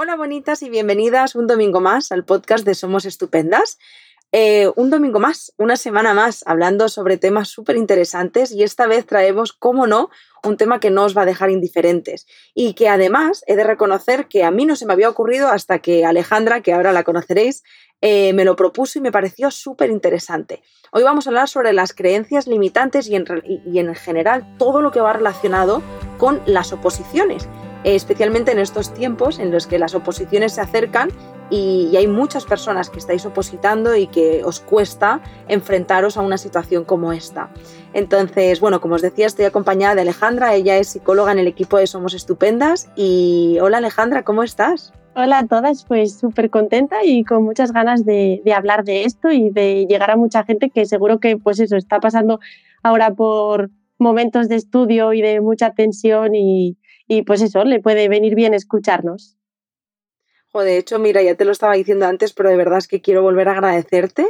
Hola bonitas y bienvenidas un domingo más al podcast de Somos Estupendas. Eh, un domingo más, una semana más, hablando sobre temas súper interesantes y esta vez traemos, como no, un tema que no os va a dejar indiferentes y que además he de reconocer que a mí no se me había ocurrido hasta que Alejandra, que ahora la conoceréis, eh, me lo propuso y me pareció súper interesante. Hoy vamos a hablar sobre las creencias limitantes y en, y en general todo lo que va relacionado con las oposiciones especialmente en estos tiempos en los que las oposiciones se acercan y, hay muchas personas que estáis opositando y que os cuesta enfrentaros a una situación como esta. Entonces, bueno, como os decía, estoy acompañada de Alejandra, ella es psicóloga en el equipo de Somos Estupendas y hola Alejandra, ¿cómo estás? Hola a todas, pues súper contenta y con muchas ganas de, de, hablar de esto y de llegar a mucha gente que seguro que pues eso está pasando ahora por momentos de estudio y de mucha tensión y, y pues eso, le puede venir bien escucharnos. de hecho, mira, ya te lo estaba diciendo antes, pero de verdad es que quiero volver a agradecerte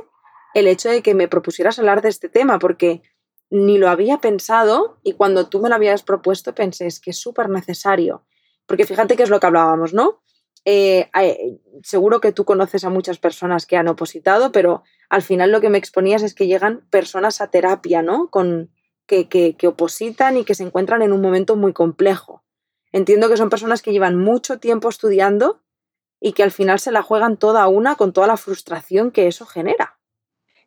el hecho de que me propusieras hablar de este tema, porque ni lo había pensado y cuando tú me lo habías propuesto pensé, es que es súper necesario. Porque fíjate que es lo que hablábamos, ¿no? Eh, eh, seguro que tú conoces a muchas personas que han opositado, pero al final lo que me exponías es que llegan personas a terapia, ¿no? Con, que, que, que opositan y que se encuentran en un momento muy complejo. Entiendo que son personas que llevan mucho tiempo estudiando y que al final se la juegan toda una con toda la frustración que eso genera.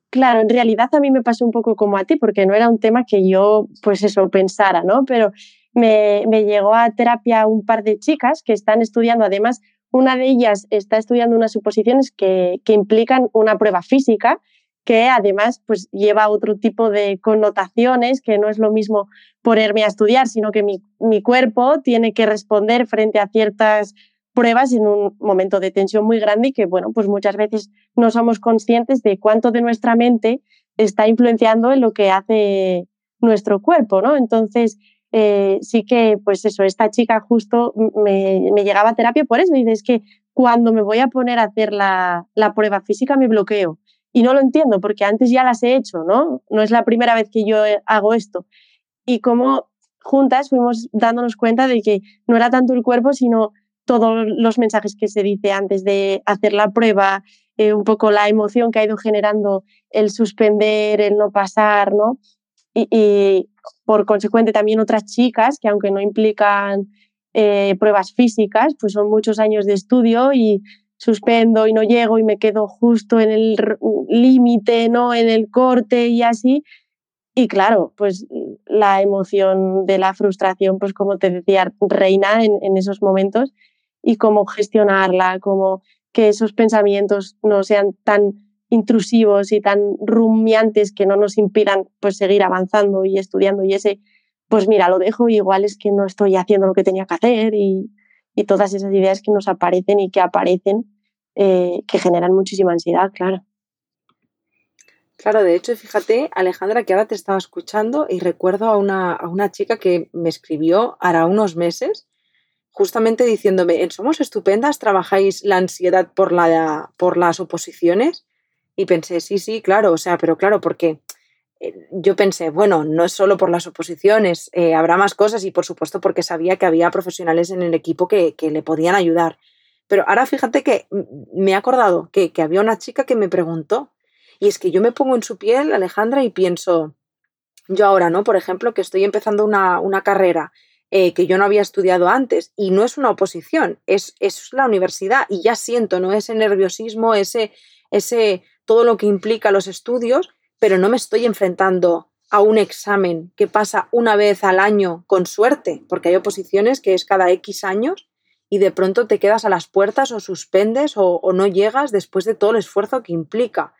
Claro, en realidad a mí me pasó un poco como a ti, porque no era un tema que yo, pues eso, pensara, ¿no? Pero me, llegó a terapia un par de chicas que están estudiando, además, una de ellas está estudiando unas suposiciones que, que implican una prueba física que además pues lleva otro tipo de connotaciones, que no es lo mismo ponerme a estudiar, sino que mi, mi, cuerpo tiene que responder frente a ciertas pruebas en un momento de tensión muy grande y que, bueno, pues muchas veces no somos conscientes de cuánto de nuestra mente está influenciando en lo que hace nuestro cuerpo, ¿no? Entonces, eh, sí que, pues eso, esta chica justo me, me, llegaba a terapia por eso, y es que cuando me voy a poner a hacer la, la prueba física me bloqueo y no lo entiendo porque antes ya las he hecho, ¿no? No es la primera vez que yo eh, hago esto. Y como juntas fuimos dándonos cuenta de que no era tanto el cuerpo, sino todos los mensajes que se dice antes de hacer la prueba, eh, un poco la emoción que ha ido generando el suspender, el no pasar, ¿no? Y, por consecuente también otras chicas que aunque no implican eh, pruebas físicas, pues son muchos años de estudio y suspendo y no llego y me quedo justo en el límite, ¿no? En el corte y así. Y claro, pues la emoción de la frustración, pues como te decía, reina en, esos momentos y cómo gestionarla, cómo que esos pensamientos no sean tan intrusivos y tan rumiantes que no nos impidan pues seguir avanzando y estudiando y ese pues mira lo dejo igual es que no estoy haciendo lo que tenía que hacer y, y todas esas ideas que nos aparecen y que aparecen, eh, que generan muchísima ansiedad, claro. Claro, de hecho, fíjate, Alejandra, que ahora te estaba escuchando y recuerdo a una, a una chica que me escribió hará unos meses, justamente diciéndome, en Somos Estupendas trabajáis la ansiedad por, la, por las oposiciones. Y pensé, sí, sí, claro, o sea, pero claro, porque eh, yo pensé, bueno, no es solo por las oposiciones, eh, habrá más cosas y por supuesto porque sabía que había profesionales en el equipo que, le podían ayudar. Pero ahora fíjate que me he acordado que, había una chica que me preguntó y es que yo me pongo en su piel, Alejandra, y pienso, yo ahora, ¿no? Por ejemplo, que estoy empezando una, carrera eh, que yo no había estudiado antes y no es una oposición, es, es la universidad y ya siento, ¿no? Ese nerviosismo, ese, ese, todo lo que implica los estudios pero no me estoy enfrentando a un examen que pasa una vez al año con suerte, porque hay oposiciones que es cada X años y de pronto te quedas a las puertas o suspendes o, no llegas después de todo el esfuerzo que implica.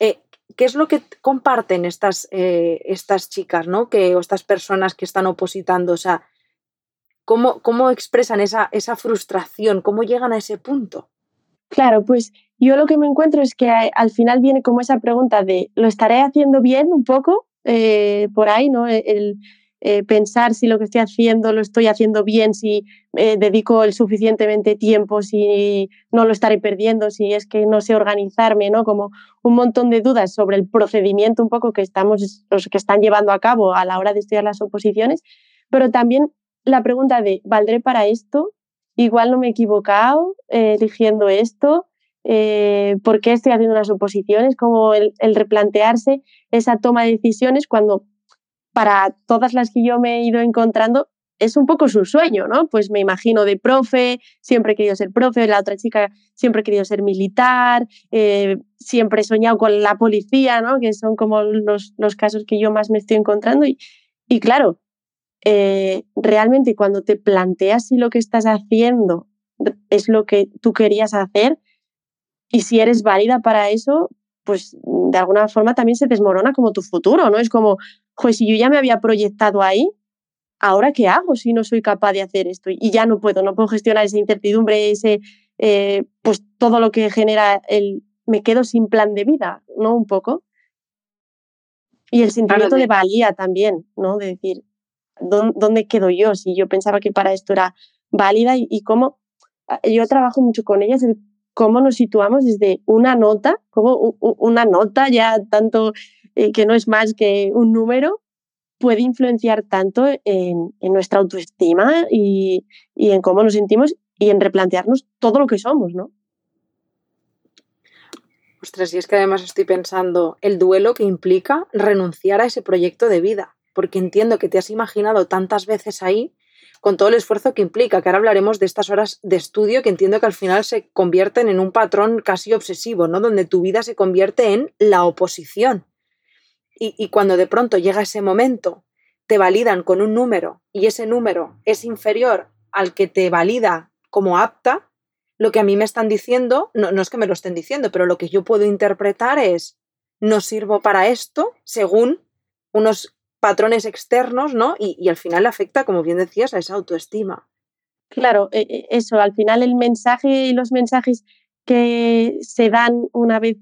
Eh, ¿Qué es lo que comparten estas, eh, estas chicas, ¿no? que, o estas personas que están opositando? O sea, ¿cómo, cómo expresan esa, esa frustración? ¿Cómo llegan a ese punto? Claro, pues yo lo que me encuentro es que al final viene como esa pregunta de, ¿lo estaré haciendo bien un poco? Eh, por ahí, ¿no? E, el, eh, pensar si lo que estoy haciendo lo estoy haciendo bien, si eh, dedico el suficientemente tiempo, si no lo estaré perdiendo, si es que no sé organizarme, ¿no? Como un montón de dudas sobre el procedimiento un poco que estamos, los que están llevando a cabo a la hora de estudiar las oposiciones, pero también la pregunta de, ¿valdré para esto? Igual no me he equivocado eh, eligiendo esto, eh, por qué estoy haciendo unas oposiciones, como el, replantearse esa toma de decisiones cuando para todas las que yo me he ido encontrando es un poco su sueño, ¿no? Pues me imagino de profe, siempre he querido ser profe, la otra chica siempre he querido ser militar, eh, siempre he soñado con la policía, ¿no? Que son como los, los casos que yo más me estoy encontrando. Y, y claro, eh, realmente cuando te planteas si lo que estás haciendo es lo que tú querías hacer y si eres válida para eso, pues de alguna forma también se desmorona como tu futuro, ¿no? Es como, pues si yo ya me había proyectado ahí, ¿ahora qué hago si no soy capaz de hacer esto? Y ya no puedo, no puedo gestionar esa incertidumbre, ese, eh, pues todo lo que genera el, me quedo sin plan de vida, ¿no? Un poco. Y el sentimiento de valía también, ¿no? De decir, ¿dónde quedo yo? Si yo pensaba que para esto era válida y, cómo, ah, yo trabajo mucho con ellas, el cómo nos situamos desde una nota, como una nota ya tanto eh, que no es más que un número, puede influenciar tanto en, nuestra autoestima y, en cómo nos sentimos y en replantearnos todo lo que somos, ¿no? Ostras, y es que además estoy pensando el duelo que implica renunciar a ese proyecto de vida porque entiendo que te has imaginado tantas veces ahí con todo el esfuerzo que implica, que ahora hablaremos de estas horas de estudio que entiendo que al final se convierten en un patrón casi obsesivo, ¿no? Donde tu vida se convierte en la oposición. Y, cuando de pronto llega ese momento, te validan con un número y ese número es inferior al que te valida como apta, lo que a mí me están diciendo, no, no es que me lo estén diciendo, pero lo que yo puedo interpretar es, no sirvo para esto según unos patrones externos, ¿no? Y, al final afecta, como bien decías, a esa autoestima. Claro, e, e, eso, al final el mensaje y los mensajes que se dan una vez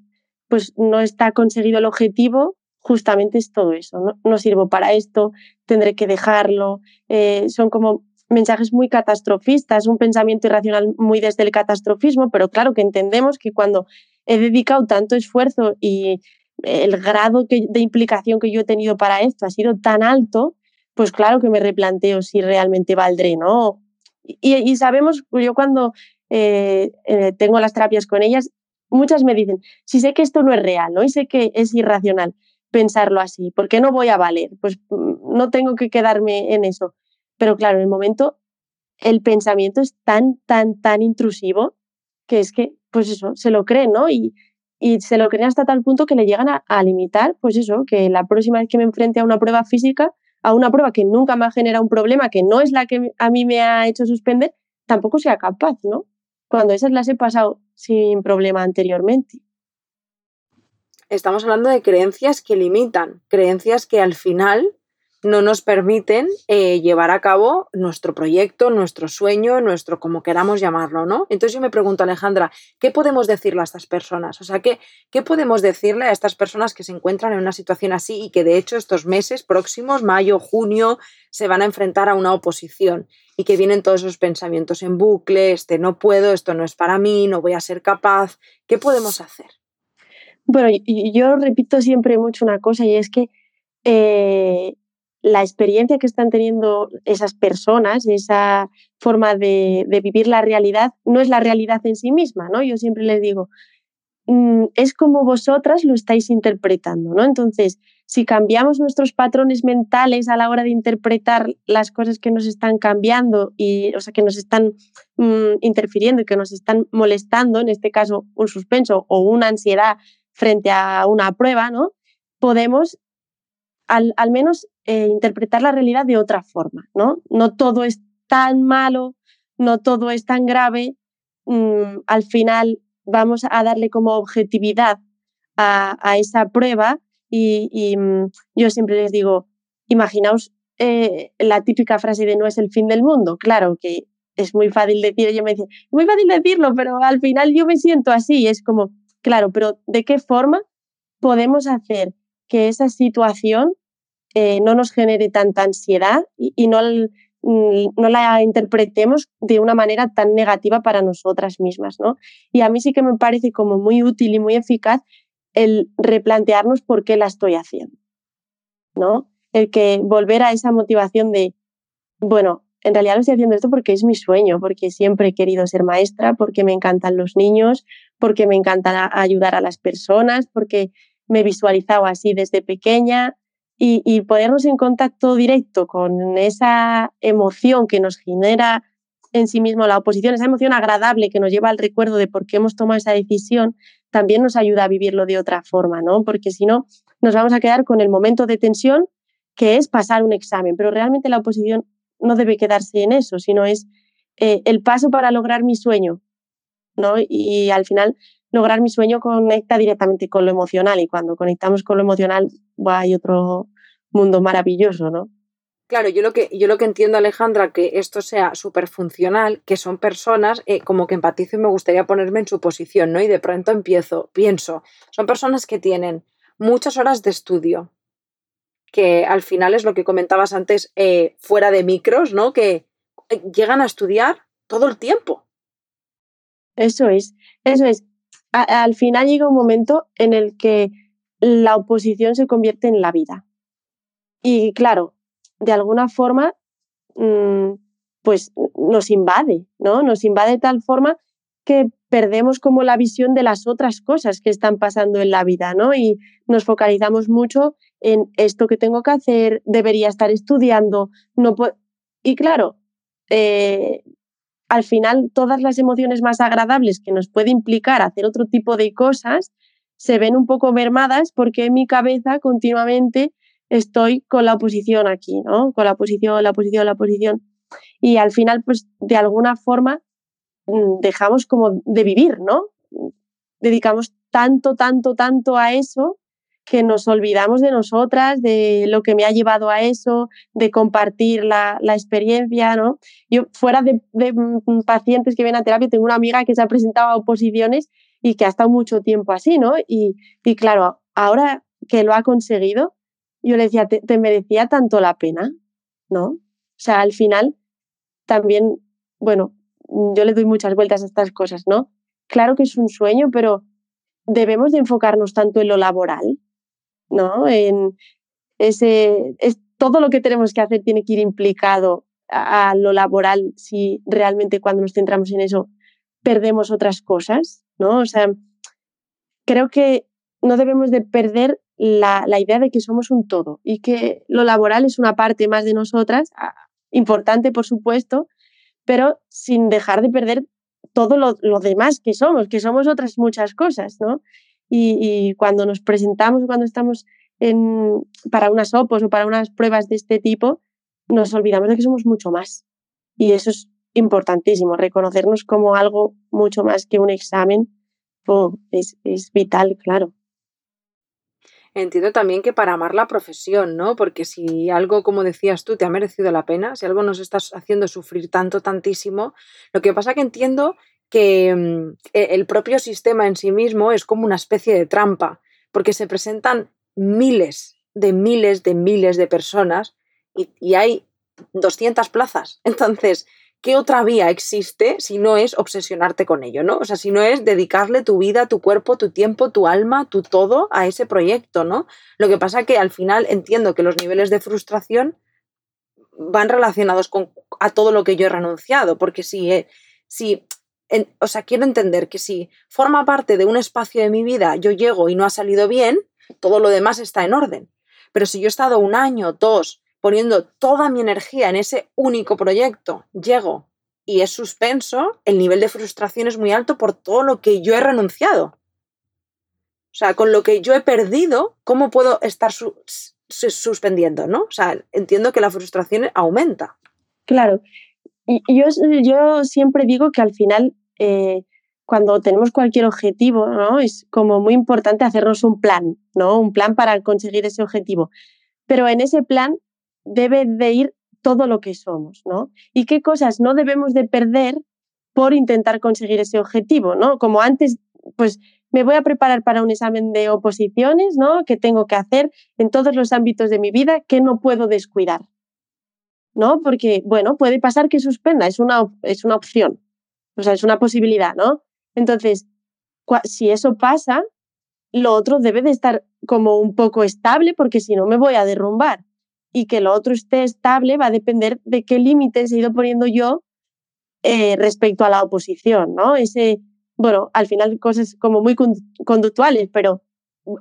pues no está conseguido el objetivo, justamente es todo eso, no, sirvo para esto, tendré que dejarlo, eh, son como mensajes muy catastrofistas, un pensamiento irracional muy desde el catastrofismo, pero claro que entendemos que cuando he dedicado tanto esfuerzo y el grado de implicación que yo he tenido para esto ha sido tan alto, pues claro que me replanteo si realmente valdré, ¿no? Y, sabemos, yo cuando eh, eh, tengo las terapias con ellas, muchas me dicen, si sé que esto no es real, ¿no? Y sé que es irracional pensarlo así, ¿por qué no voy a valer? Pues mm, no tengo que quedarme en eso. Pero claro, en el momento el pensamiento es tan, tan, tan intrusivo que es que, pues eso, se lo creen, ¿no? Y, y se lo creen hasta tal punto que le llegan a, limitar, pues eso, que la próxima vez que me enfrente a una prueba física, a una prueba que nunca me ha generado un problema, que no es la que a mí me ha hecho suspender, tampoco sea capaz, ¿no? Cuando esas las he pasado sin problema anteriormente. Estamos hablando de creencias que limitan, creencias que al final no nos permiten eh, llevar a cabo nuestro proyecto, nuestro sueño, nuestro como queramos llamarlo, ¿no? Entonces yo me pregunto, Alejandra, ¿qué podemos decirle a estas personas? O sea, ¿qué, ¿qué podemos decirle a estas personas que se encuentran en una situación así y que de hecho estos meses próximos, mayo, junio, se van a enfrentar a una oposición y que vienen todos esos pensamientos en bucle, este no puedo, esto no es para mí, no voy a ser capaz? ¿Qué podemos hacer? Bueno, yo repito siempre mucho una cosa y es que eh, la experiencia que están teniendo esas personas, esa forma de, vivir la realidad, no es la realidad en sí misma, ¿no? Yo siempre les digo, mm, es como vosotras lo estáis interpretando, ¿no? Entonces, si cambiamos nuestros patrones mentales a la hora de interpretar las cosas que nos están cambiando y, o sea, que nos están mm, interfiriendo y que nos están molestando, en este caso un suspenso o una ansiedad frente a una prueba, ¿no? Podemos al, al menos eh, interpretar la realidad de otra forma, ¿no? No todo es tan malo, no todo es tan grave, mm, al final vamos a darle como objetividad a, esa prueba y, mm, yo siempre les digo, imaginaos eh, la típica frase de no es el fin del mundo, claro que es muy fácil decir, yo me dice, muy fácil decirlo, pero al final yo me siento así, es como, claro, pero ¿de qué forma podemos hacer que esa situación eh, no nos genere tanta ansiedad y, no, mm, no, la interpretemos de una manera tan negativa para nosotras mismas. ¿no? Y a mí sí que me parece como muy útil y muy eficaz el replantearnos por qué la estoy haciendo. ¿no? El que volver a esa motivación de, bueno, en realidad lo estoy haciendo esto porque es mi sueño, porque siempre he querido ser maestra, porque me encantan los niños, porque me encanta ayudar a las personas, porque me he visualizado así desde pequeña y, y ponernos en contacto directo con esa emoción que nos genera en sí mismo la oposición, esa emoción agradable que nos lleva al recuerdo de por qué hemos tomado esa decisión, también nos ayuda a vivirlo de otra forma, ¿no? Porque si no, nos vamos a quedar con el momento de tensión que es pasar un examen, pero realmente la oposición no debe quedarse en eso, sino es eh, el paso para lograr mi sueño, ¿no? Y, al final lograr mi sueño conecta directamente con lo emocional y cuando conectamos con lo emocional hay otro mundo maravilloso, ¿no? Claro, yo lo que, yo lo que entiendo, Alejandra, que esto sea súper funcional, que son personas, eh, como que empatizo y me gustaría ponerme en su posición, ¿no? Y de pronto empiezo, pienso, son personas que tienen muchas horas de estudio, que al final es lo que comentabas antes eh, fuera de micros, ¿no? Que eh, llegan a estudiar todo el tiempo. Eso es, eso es. Al final llega un momento en el que la oposición se convierte en la vida. Y claro, de alguna forma, mm, pues nos invade, ¿no? Nos invade de tal forma que perdemos como la visión de las otras cosas que están pasando en la vida, ¿no? Y nos focalizamos mucho en esto que tengo que hacer, debería estar estudiando, no Y claro, eh, al final todas las emociones más agradables que nos puede implicar hacer otro tipo de cosas se ven un poco mermadas porque en mi cabeza continuamente estoy con la oposición aquí, ¿no? Con la oposición, la oposición, la oposición. Y al final, pues de alguna forma Mm, dejamos como de vivir, ¿no? Dedicamos tanto, tanto, tanto a eso que nos olvidamos de nosotras, de lo que me ha llevado a eso, de compartir la, experiencia, ¿no? Yo, fuera de, mm, pacientes que vienen a terapia, tengo una amiga que se ha presentado a oposiciones y que ha estado mucho tiempo así, ¿no? Y, claro, ahora que lo ha conseguido, yo le decía, te merecía tanto la pena, ¿no? O sea, al final también, bueno, yo le doy muchas vueltas a estas cosas, ¿no? Claro que es un sueño, pero debemos de enfocarnos tanto en lo laboral, ¿no? En ese, es, todo lo que tenemos que hacer tiene que ir implicado a, lo laboral si realmente cuando nos centramos en eso perdemos otras cosas, ¿no? O sea, creo que no debemos de perder la, la, idea de que somos un todo y que lo laboral es una parte más de nosotras, importante por supuesto, pero sin dejar de perder todo lo, demás que somos, que somos otras muchas cosas, ¿no? Y, cuando nos presentamos, cuando estamos en, para unas OPOS o para unas pruebas de este tipo, nos olvidamos de que somos mucho más. Y eso es importantísimo, reconocernos como algo mucho más que un examen es, es vital, claro entiendo también que para amar la profesión, ¿no? Porque si algo, como decías tú, te ha merecido la pena, si algo nos estás haciendo sufrir tanto, tantísimo, lo que pasa que entiendo que mm, e, el propio sistema en sí mismo es como una especie de trampa, porque se presentan miles de miles de miles de personas y, hay 200 plazas. Entonces, ¿qué otra vía existe si no es obsesionarte con ello, ¿no? O sea, si no es dedicarle tu vida, tu cuerpo, tu tiempo, tu alma, tu todo a ese proyecto, ¿no? Lo que pasa que al final entiendo que los niveles de frustración van relacionados con a todo lo que yo he renunciado, porque si, eh, o sea, quiero entender que si forma parte de un espacio de mi vida, yo llego y no ha salido bien, todo lo demás está en orden. Pero si yo he estado un año, dos, poniendo toda mi energía en ese único proyecto, llego y es suspenso, el nivel de frustración es muy alto por todo lo que yo he renunciado. O sea, con lo que yo he perdido, ¿cómo puedo estar suspendiendo? ¿no? O sea, entiendo que la frustración aumenta. Claro. Y yo, yo siempre digo que al final, eh, cuando tenemos cualquier objetivo, ¿no? es como muy importante hacernos un plan, ¿no? Un plan para conseguir ese objetivo. Pero en ese plan debe de ir todo lo que somos, ¿no? Y qué cosas no debemos de perder por intentar conseguir ese objetivo, ¿no? Como antes, pues me voy a preparar para un examen de oposiciones, ¿no? Que tengo que hacer en todos los ámbitos de mi vida que no puedo descuidar, ¿no? Porque, bueno, puede pasar que suspenda, es una, es una opción, o sea, es una posibilidad, ¿no? Entonces, si eso pasa, lo otro debe de estar como un poco estable porque si no me voy a derrumbar. y que lo otro esté estable va a depender de qué límites he ido poniendo yo eh, respecto a la oposición, ¿no? Ese, bueno, al final cosas como muy conductuales, pero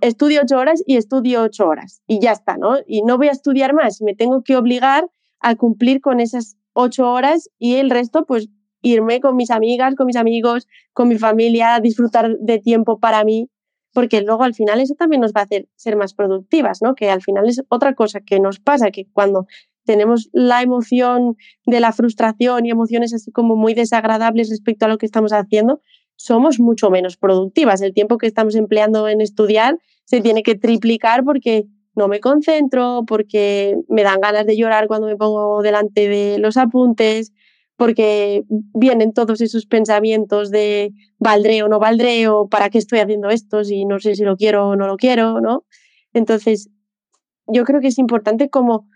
estudio ocho horas y estudio ocho horas y ya está, ¿no? Y no voy a estudiar más, me tengo que obligar a cumplir con esas ocho horas y el resto, pues irme con mis amigas, con mis amigos, con mi familia, disfrutar de tiempo para mí, porque luego al final eso también nos va a hacer ser más productivas, ¿no? Que al final es otra cosa que nos pasa, que cuando tenemos la emoción de la frustración y emociones así como muy desagradables respecto a lo que estamos haciendo, somos mucho menos productivas. El tiempo que estamos empleando en estudiar se tiene que triplicar porque no me concentro, porque me dan ganas de llorar cuando me pongo delante de los apuntes, porque vienen todos esos pensamientos de valdré o no valdré o para qué estoy haciendo esto si no sé si lo quiero o no lo quiero, ¿no? Entonces, yo creo que es importante como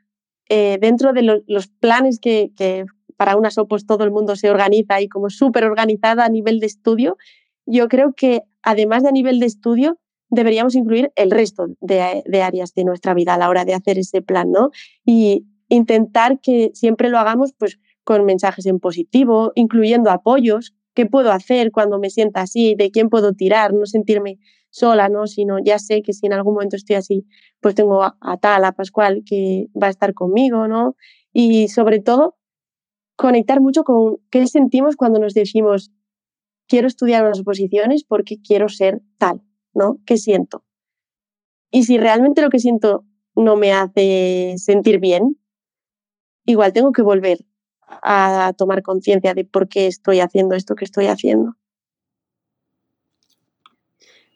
eh, dentro de los planes que, que para una SOPOS todo el mundo se organiza y como súper organizada a nivel de estudio, yo creo que además de a nivel de estudio, deberíamos incluir el resto de, de, áreas de nuestra vida a la hora de hacer ese plan, ¿no? Y intentar que siempre lo hagamos pues con mensajes en positivo, incluyendo apoyos, qué puedo hacer cuando me sienta así, de quién puedo tirar, no sentirme sola, ¿no? Sino ya sé que si en algún momento estoy así, pues tengo a, a tal, a Pascual, que va a estar conmigo, ¿no? Y sobre todo, conectar mucho con qué sentimos cuando nos decimos, quiero estudiar unas oposiciones porque quiero ser tal, ¿no? ¿Qué siento? Y si realmente lo que siento no me hace sentir bien, igual tengo que volver a tomar conciencia de por qué estoy haciendo esto que estoy haciendo.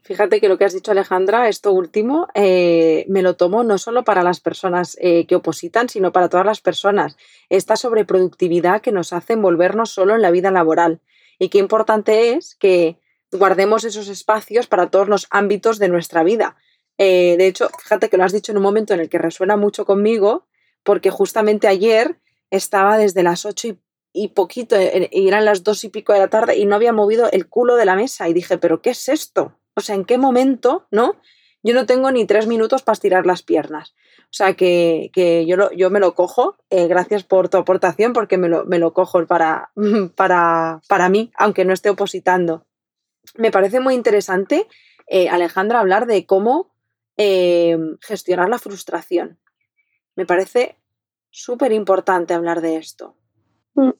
Fíjate que lo que has dicho Alejandra, esto último, eh, me lo tomo no solo para las personas eh, que opositan, sino para todas las personas. Esta sobreproductividad que nos hace envolvernos solo en la vida laboral. Y qué importante es que guardemos esos espacios para todos los ámbitos de nuestra vida. Eh, de hecho, fíjate que lo has dicho en un momento en el que resuena mucho conmigo, porque justamente ayer estaba desde las ocho y, y poquito, y eran las dos y pico de la tarde, y no había movido el culo de la mesa. Y dije, ¿pero qué es esto? O sea, ¿en qué momento, no? Yo no tengo ni tres minutos para estirar las piernas. O sea, que, yo, yo me lo cojo. Eh, gracias por tu aportación, porque me lo, me lo cojo para, para, para, mí, aunque no esté opositando. Me parece muy interesante, eh, Alejandra, hablar de cómo eh, gestionar la frustración. Me parece súper importante hablar de esto. Mm.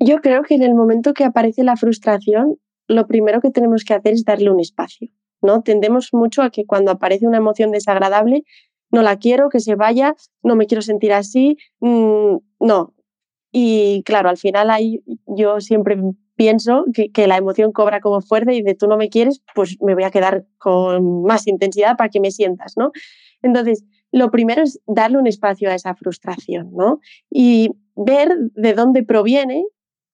Yo creo que en el momento que aparece la frustración, lo primero que tenemos que hacer es darle un espacio, ¿no? Tendemos mucho a que cuando aparece una emoción desagradable, no la quiero, que se vaya, no me quiero sentir así, mm, no. Y claro, al final ahí yo siempre pienso que, que, la emoción cobra como fuerza y de tú no me quieres, pues me voy a quedar con más intensidad para que me sientas, ¿no? Entonces, lo primero es darle un espacio a esa frustración, ¿no? Y ver de dónde proviene,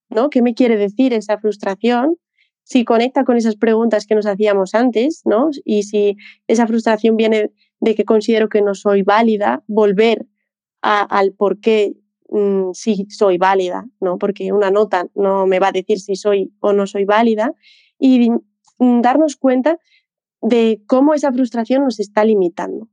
¿no? ¿Qué me quiere decir esa frustración? si conecta con esas preguntas que nos hacíamos antes, ¿no? Y si esa frustración viene de que considero que no soy válida, volver al por qué mm, sí soy válida, ¿no? Porque una nota no me va a decir si soy o no soy válida y mm, darnos cuenta de cómo esa frustración nos está limitando,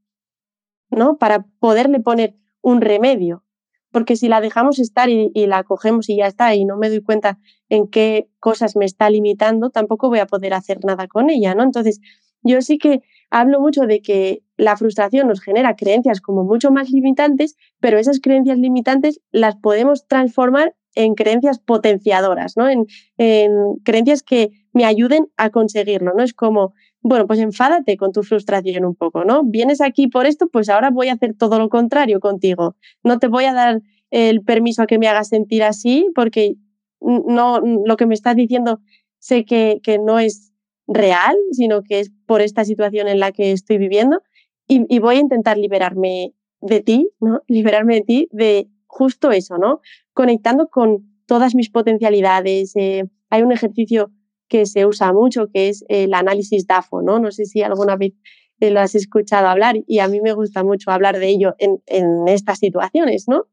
¿no? Para poderle poner un remedio, porque si la dejamos estar y, la cogemos y ya está, y no me doy cuenta en qué cosas me está limitando, tampoco voy a poder hacer nada con ella, ¿no? Entonces, yo sí que hablo mucho de que la frustración nos genera creencias como mucho más limitantes, pero esas creencias limitantes las podemos transformar en creencias potenciadoras, ¿no? En, en creencias que me ayuden a conseguirlo, ¿no? Es como, bueno, pues enfádate con tu frustración un poco, ¿no? Vienes aquí por esto, pues ahora voy a hacer todo lo contrario contigo. No te voy a dar el permiso a que me hagas sentir así porque no, lo que me estás diciendo sé que, no es real, sino que es por esta situación en la que estoy viviendo y, y voy a intentar liberarme de ti, ¿no? Liberarme de ti de justo eso, ¿no? Conectando con todas mis potencialidades. Eh, hay un ejercicio que se usa mucho, que es el análisis DAFO, ¿no? No sé si alguna vez lo has escuchado hablar y a mí me gusta mucho hablar de ello en, en estas situaciones, ¿no?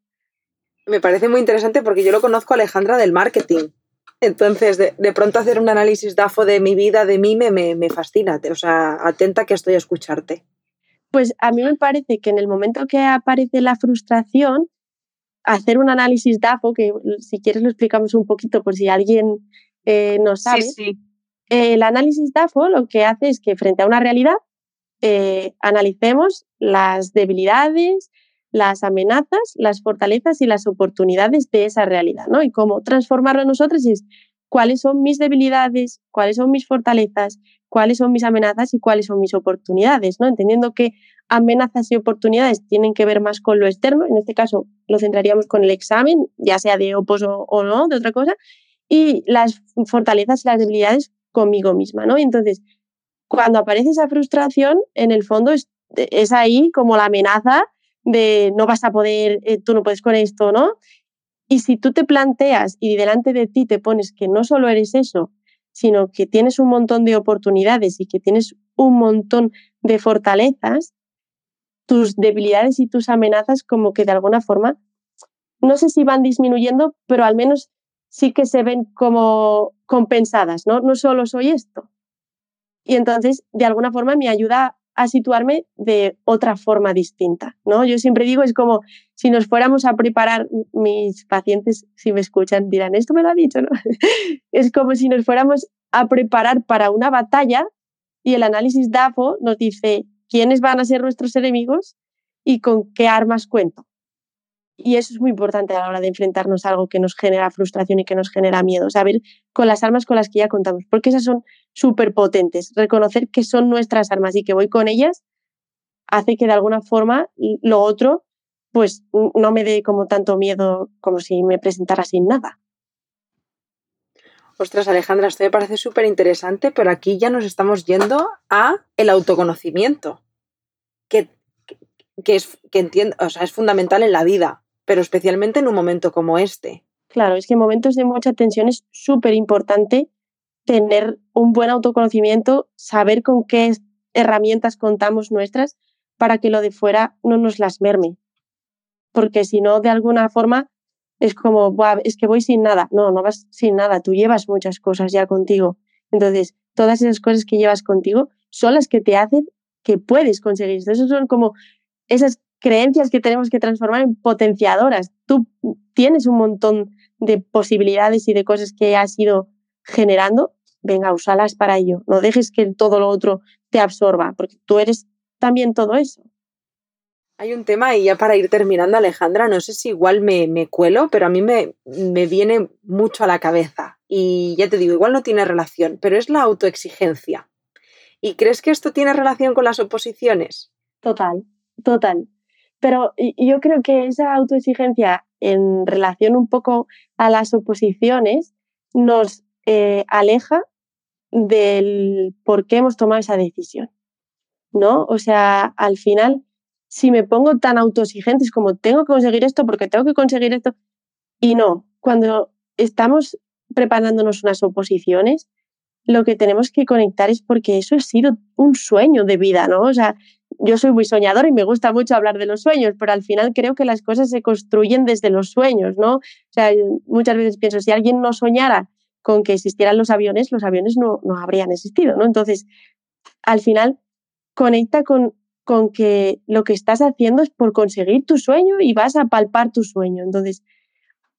Me parece muy interesante porque yo lo conozco a Alejandra del marketing. Entonces, de, de, pronto hacer un análisis DAFO de mi vida, de mí, me, me, me fascina. O sea, atenta que estoy a escucharte. Pues a mí me parece que en el momento que aparece la frustración, hacer un análisis DAFO, que si quieres lo explicamos un poquito por si alguien eh, no sabe. el análisis DAFO lo que hace es que frente a una realidad eh, analicemos las debilidades, las amenazas, las fortalezas y las oportunidades de esa realidad, ¿no? Y cómo transformarlo en nosotros es cuáles son mis debilidades, cuáles son mis fortalezas, cuáles son mis amenazas y cuáles son mis oportunidades, ¿no? Entendiendo que amenazas y oportunidades tienen que ver más con lo externo, en este caso lo centraríamos con el examen, ya sea de opos o, no, de otra cosa, y las fortalezas y las debilidades conmigo misma, ¿no? Y entonces, cuando aparece esa frustración, en el fondo es, es ahí como la amenaza de no vas a poder, eh, tú no puedes con esto, ¿no? Y si tú te planteas y delante de ti te pones que no solo eres eso, sino que tienes un montón de oportunidades y que tienes un montón de fortalezas, tus debilidades y tus amenazas como que de alguna forma, no sé si van disminuyendo, pero al menos sí que se ven como compensadas, ¿no? No solo soy esto. Y entonces, de alguna forma, me ayuda a situarme de otra forma distinta, ¿no? Yo siempre digo, es como si nos fuéramos a preparar, mis pacientes, si me escuchan, dirán, esto me lo ha dicho, ¿no? es como si nos fuéramos a preparar para una batalla y el análisis DAFO nos dice quiénes van a ser nuestros enemigos y con qué armas cuento. Y eso es muy importante a la hora de enfrentarnos a algo que nos genera frustración y que nos genera miedo, saber con las armas con las que ya contamos, porque esas son súper potentes. Reconocer que son nuestras armas y que voy con ellas hace que de alguna forma lo otro pues no me dé como tanto miedo como si me presentara sin nada. Ostras, Alejandra, esto me parece súper interesante, pero aquí ya nos estamos yendo a el autoconocimiento, que, que, es, que entiendo, o sea, es fundamental en la vida pero especialmente en un momento como este. Claro, es que en momentos de mucha tensión es súper importante tener un buen autoconocimiento, saber con qué herramientas contamos nuestras para que lo de fuera no nos las merme. Porque si no, de alguna forma es como, es que voy sin nada. No, no vas sin nada, tú llevas muchas cosas ya contigo. Entonces, todas esas cosas que llevas contigo son las que te hacen que puedes conseguir. Esas son como esas creencias que tenemos que transformar en potenciadoras. Tú tienes un montón de posibilidades y de cosas que has ido generando, venga, usalas para ello. No dejes que todo lo otro te absorba, porque tú eres también todo eso. Hay un tema y ya para ir terminando, Alejandra, no sé si igual me, me cuelo, pero a mí me, me viene mucho a la cabeza. Y ya te digo, igual no tiene relación, pero es la autoexigencia. ¿Y crees que esto tiene relación con las oposiciones? Total, total. Pero yo creo que esa autoexigencia en relación un poco a las oposiciones nos eh, aleja del por qué hemos tomado esa decisión. ¿No? O sea, al final, si me pongo tan autoexigentes como tengo que conseguir esto porque tengo que conseguir esto, y no, cuando estamos preparándonos unas oposiciones, lo que tenemos que conectar es porque eso ha sido un sueño de vida, ¿no? O sea, yo soy muy soñador y me gusta mucho hablar de los sueños, pero al final creo que las cosas se construyen desde los sueños, ¿no? O sea, muchas veces pienso, si alguien no soñara con que existieran los aviones, los aviones no, no habrían existido, ¿no? Entonces, al final, conecta con, con que lo que estás haciendo es por conseguir tu sueño y vas a palpar tu sueño. Entonces,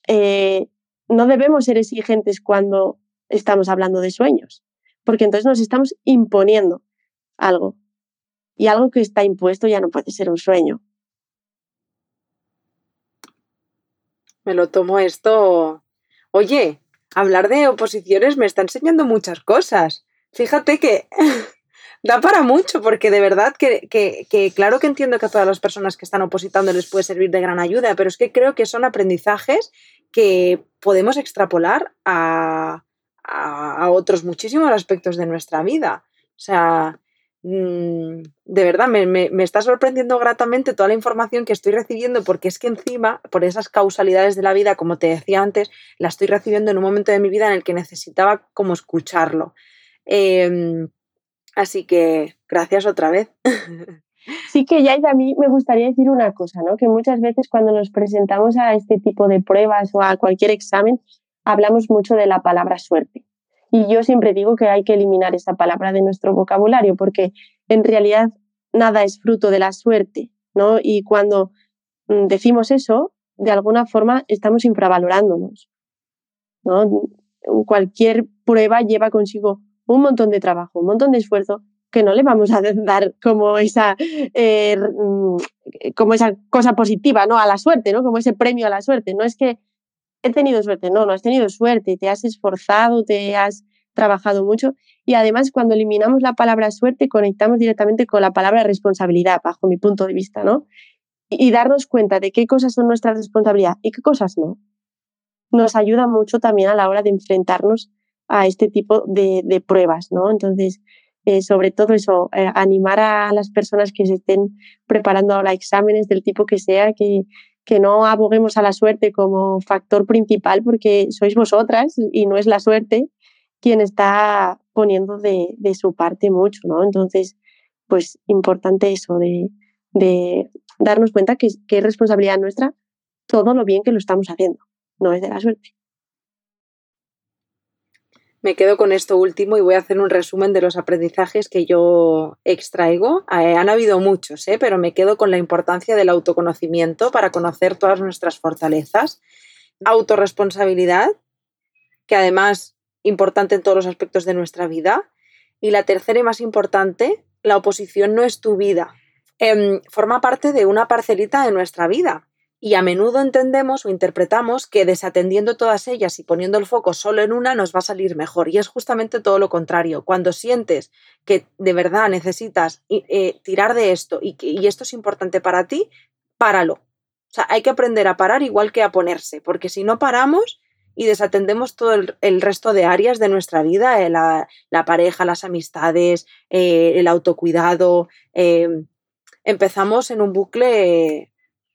eh, no debemos ser exigentes cuando estamos hablando de sueños, porque entonces nos estamos imponiendo algo y algo que está impuesto ya no puede ser un sueño. Me lo tomo esto. Oye, hablar de oposiciones me está enseñando muchas cosas. Fíjate que da para mucho, porque de verdad que, que, claro que entiendo que a todas las personas que están opositando les puede servir de gran ayuda, pero es que creo que son aprendizajes que podemos extrapolar a, a otros muchísimos aspectos de nuestra vida. O sea, Mm, de verdad, me, está sorprendiendo gratamente toda la información que estoy recibiendo porque es que encima, por esas causalidades de la vida, como te decía antes, la estoy recibiendo en un momento de mi vida en el que necesitaba como escucharlo. Em, así que gracias otra vez. Sí que ya a mí me gustaría decir una cosa, ¿no? Que muchas veces cuando nos presentamos a este tipo de pruebas o a cualquier examen, hablamos mucho de la palabra suerte. Y yo siempre digo que hay que eliminar esa palabra de nuestro vocabulario porque en realidad nada es fruto de la suerte, ¿no? Y cuando mm, decimos eso, de alguna forma estamos infravalorándonos, ¿no? Cualquier prueba lleva consigo un montón de trabajo, un montón de esfuerzo que no le vamos a dar como esa, eh, mm, como esa cosa positiva, ¿no? A la suerte, ¿no? Como ese premio a la suerte. No es que he tenido suerte, no, no has tenido suerte, te has esforzado, te has trabajado mucho y además cuando eliminamos la palabra suerte conectamos directamente con la palabra responsabilidad, bajo mi punto de vista, ¿no? Y, darnos cuenta de qué cosas son nuestra responsabilidad y qué cosas no. Nos ayuda mucho también a la hora de enfrentarnos a este tipo de, pruebas, ¿no? Entonces, eh, sobre todo eso, eh, animar a las personas que se estén preparando ahora exámenes del tipo que sea, que, que no aboguemos a la suerte como factor principal, porque sois vosotras y no es la suerte quien está poniendo de, su parte mucho, ¿no? Entonces, pues importante eso de, darnos cuenta que es responsabilidad nuestra todo lo bien que lo estamos haciendo, no es de la suerte me quedo con esto último y voy a hacer un resumen de los aprendizajes que yo extraigo. Eh, han habido muchos, ¿eh? pero me quedo con la importancia del autoconocimiento para conocer todas nuestras fortalezas. Autoresponsabilidad, que además importante en todos los aspectos de nuestra vida. Y la tercera y más importante, la oposición no es tu vida. Em, forma parte de una parcelita de nuestra vida y a menudo entendemos o interpretamos que desatendiendo todas ellas y poniendo el foco solo en una nos va a salir mejor. Y es justamente todo lo contrario. Cuando sientes que de verdad necesitas eh, tirar de esto y, esto es importante para ti, páralo. O sea, hay que aprender a parar igual que a ponerse, porque si no paramos y desatendemos todo el, resto de áreas de nuestra vida, eh, la, pareja, las amistades, eh, el autocuidado, empezamos en un bucle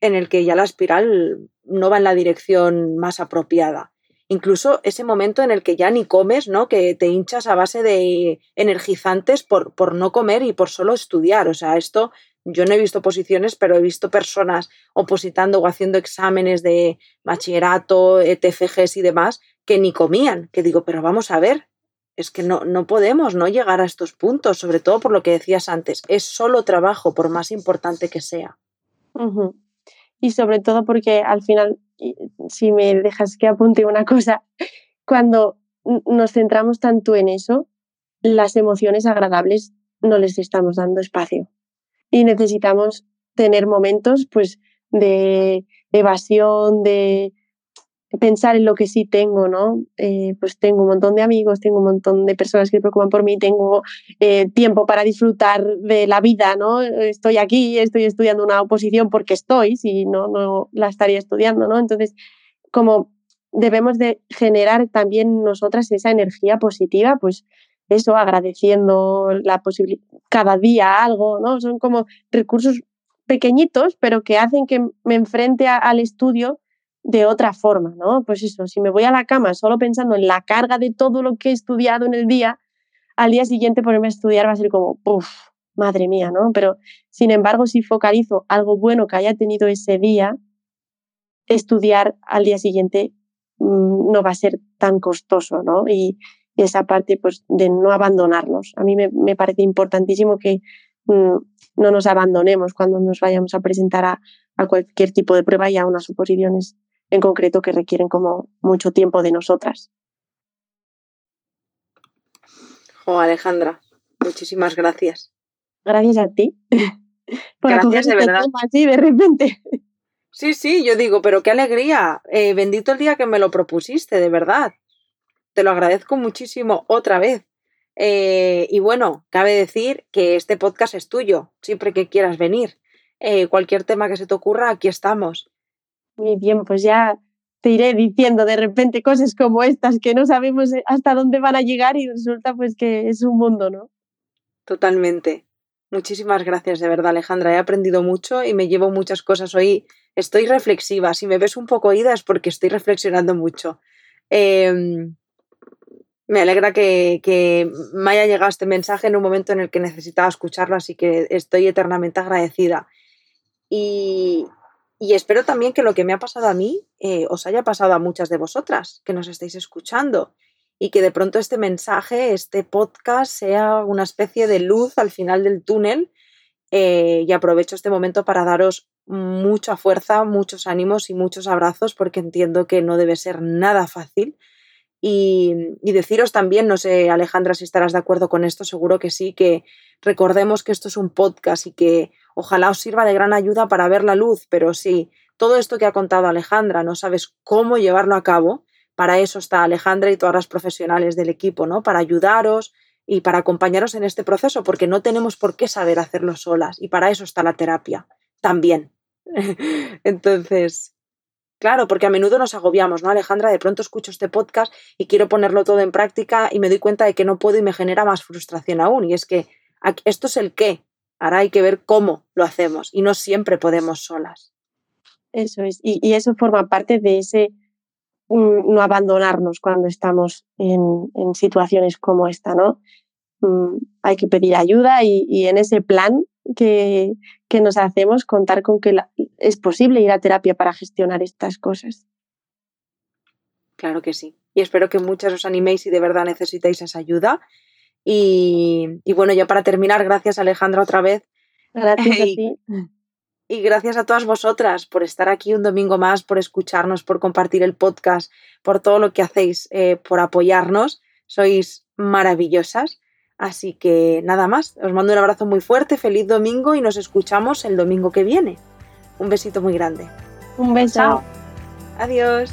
en el que ya la espiral no va en la dirección más apropiada. Incluso ese momento en el que ya ni comes, ¿no? Que te hinchas a base de energizantes por, por no comer y por solo estudiar. O sea, esto yo no he visto posiciones, pero he visto personas opositando o haciendo exámenes de bachillerato, TFGs y demás, que ni comían. Que digo, pero vamos a ver, es que no, no podemos no llegar a estos puntos, sobre todo por lo que decías antes. Es solo trabajo, por más importante que sea y sobre todo porque al final, si me dejas que apunte una cosa, cuando nos centramos tanto en eso, las emociones agradables no les estamos dando espacio. Y necesitamos tener momentos pues de evasión, de pensar en lo que sí tengo, ¿no? Eh, pues tengo un montón de amigos, tengo un montón de personas que se preocupan por mí, tengo eh, tiempo para disfrutar de la vida, ¿no? Estoy aquí, estoy estudiando una oposición porque estoy, si no, no la estaría estudiando, ¿no? Entonces, como debemos de generar también nosotras esa energía positiva, pues eso, agradeciendo la posibilidad, cada día algo, ¿no? Son como recursos pequeñitos, pero que hacen que me enfrente al estudio de otra forma, ¿no? Pues eso, si me voy a la cama solo pensando en la carga de todo lo que he estudiado en el día, al día siguiente ponerme a estudiar va a ser como, uff, madre mía, ¿no? Pero sin embargo, si focalizo algo bueno que haya tenido ese día, estudiar al día siguiente mm, no va a ser tan costoso, ¿no? Y esa parte, pues, de no abandonarnos. A mí me, parece importantísimo que mm, no nos abandonemos cuando nos vayamos a presentar a, a cualquier tipo de prueba y a unas oposiciones en concreto que requieren como mucho tiempo de nosotras. Oh, Alejandra, muchísimas gracias. Gracias a ti. Por gracias de verdad. así de repente. Sí, sí, yo digo, pero qué alegría. Eh, bendito el día que me lo propusiste, de verdad. Te lo agradezco muchísimo otra vez. Eh, y bueno, cabe decir que este podcast es tuyo, siempre que quieras venir. Eh, cualquier tema que se te ocurra, aquí estamos. Muy bien, pues ya te iré diciendo de repente cosas como estas que no sabemos hasta dónde van a llegar y resulta pues que es un mundo, ¿no? Totalmente. Muchísimas gracias, de verdad, Alejandra. He aprendido mucho y me llevo muchas cosas hoy. Estoy reflexiva. Si me ves un poco oída es porque estoy reflexionando mucho. Em, me alegra que, que, me haya llegado este mensaje en un momento en el que necesitaba escucharlo, así que estoy eternamente agradecida. Y, y espero también que lo que me ha pasado a mí eh, os haya pasado a muchas de vosotras que nos estáis escuchando y que de pronto este mensaje, este podcast sea una especie de luz al final del túnel Eh, y aprovecho este momento para daros mucha fuerza, muchos ánimos y muchos abrazos porque entiendo que no debe ser nada fácil. Y, deciros también, no sé Alejandra si estarás de acuerdo con esto, seguro que sí, que recordemos que esto es un podcast y que ojalá os sirva de gran ayuda para ver la luz, pero sí, todo esto que ha contado Alejandra, no sabes cómo llevarlo a cabo, para eso está Alejandra y todas las profesionales del equipo, ¿no? Para ayudaros y para acompañaros en este proceso, porque no tenemos por qué saber hacerlo solas y para eso está la terapia también. Entonces, claro, porque a menudo nos agobiamos, ¿no, Alejandra? De pronto escucho este podcast y quiero ponerlo todo en práctica y me doy cuenta de que no puedo y me genera más frustración aún. Y es que esto es el qué, ahora hay que ver cómo lo hacemos y no siempre podemos solas. Eso es, y, eso forma parte de ese mm, no abandonarnos cuando estamos en, situaciones como esta, ¿no? Mm, hay que pedir ayuda y, en ese plan que, que, nos hacemos contar con que es posible ir a terapia para gestionar estas cosas. Claro que sí. Y espero que muchos os animéis y de verdad necesitáis esa ayuda. Y, y bueno, ya para terminar, gracias Alejandra otra vez. Gracias a ti. Y gracias a todas vosotras por estar aquí un domingo más, por escucharnos, por compartir el podcast, por todo lo que hacéis, eh, por apoyarnos. Sois maravillosas. Así que nada más, os mando un abrazo muy fuerte, feliz domingo y nos escuchamos el domingo que viene. Un besito muy grande. Un beso. Adiós.